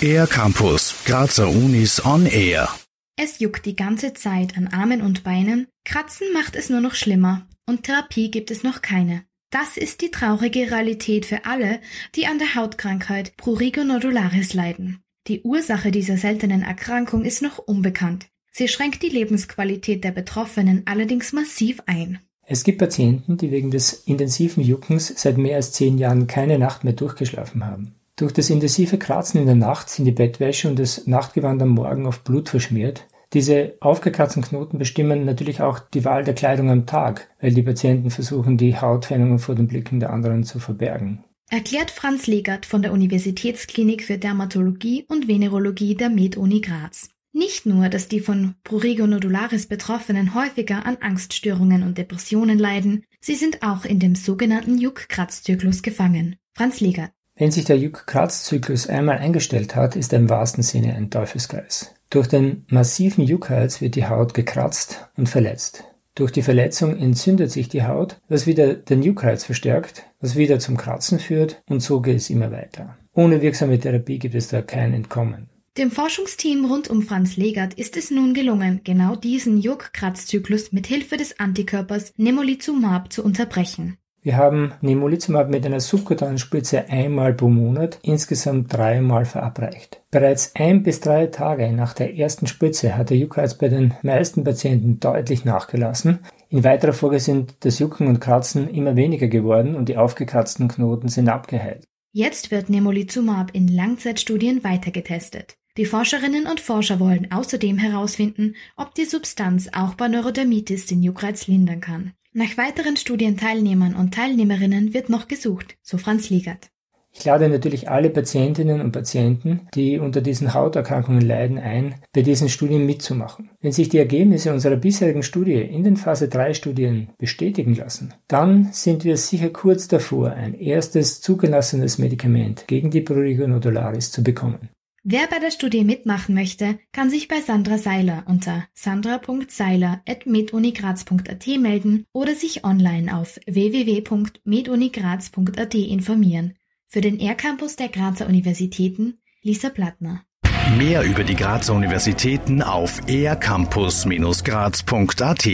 Air Campus, Grazer Unis on Air. Es juckt die ganze Zeit an Armen und Beinen, Kratzen macht es nur noch schlimmer und Therapie gibt es noch keine. Das ist die traurige Realität für alle, die an der Hautkrankheit Prurigo nodularis leiden. Die Ursache dieser seltenen Erkrankung ist noch unbekannt. Sie schränkt die Lebensqualität der Betroffenen allerdings massiv ein. Es gibt Patienten, die wegen des intensiven Juckens seit mehr als zehn Jahren keine Nacht mehr durchgeschlafen haben. Durch das intensive Kratzen in der Nacht sind die Bettwäsche und das Nachtgewand am Morgen oft Blut verschmiert. Diese aufgekratzten Knoten bestimmen natürlich auch die Wahl der Kleidung am Tag, weil die Patienten versuchen, die Hautfärbungen vor den Blicken der anderen zu verbergen. Erklärt Franz Legert von der Universitätsklinik für Dermatologie und Venerologie der Med-Uni Graz. Nicht nur, dass die von Prurigo nodularis Betroffenen häufiger an Angststörungen und Depressionen leiden, sie sind auch in dem sogenannten Juck-Kratz-Zyklus gefangen. Franz Legert. Wenn sich der Juck-Kratz-Zyklus einmal eingestellt hat, ist er im wahrsten Sinne ein Teufelskreis. Durch den massiven Juckreiz wird die Haut gekratzt und verletzt. Durch die Verletzung entzündet sich die Haut, was wieder den Juckreiz verstärkt, was wieder zum Kratzen führt und so geht es immer weiter. Ohne wirksame Therapie gibt es da kein Entkommen. Dem Forschungsteam rund um Franz Legert ist es nun gelungen, genau diesen Juck-Kratz-Zyklus mit Hilfe des Antikörpers Nemolizumab zu unterbrechen. Wir haben Nemolizumab mit einer subkutanen Spritze einmal pro Monat insgesamt dreimal verabreicht. Bereits ein bis drei Tage nach der ersten Spritze hat der Juckreiz bei den meisten Patienten deutlich nachgelassen. In weiterer Folge sind das Jucken und Kratzen immer weniger geworden und die aufgekratzten Knoten sind abgeheilt. Jetzt wird Nemolizumab in Langzeitstudien weitergetestet. Die Forscherinnen und Forscher wollen außerdem herausfinden, ob die Substanz auch bei Neurodermitis den Juckreiz lindern kann. Nach weiteren Studienteilnehmern und Teilnehmerinnen wird noch gesucht, so Franz Liegert. Ich lade natürlich alle Patientinnen und Patienten, die unter diesen Hauterkrankungen leiden, ein, bei diesen Studien mitzumachen. Wenn sich die Ergebnisse unserer bisherigen Studie in den Phase 3 Studien bestätigen lassen, dann sind wir sicher kurz davor, ein erstes zugelassenes Medikament gegen die Prurigo nodularis zu bekommen. Wer bei der Studie mitmachen möchte, kann sich bei Sandra Seiler unter sandra.seiler.medunigraz.at melden oder sich online auf www.medunigraz.at informieren. Für den R-Campus der Grazer Universitäten Lisa Plattner. Mehr über die Grazer Universitäten auf ercampus-graz.at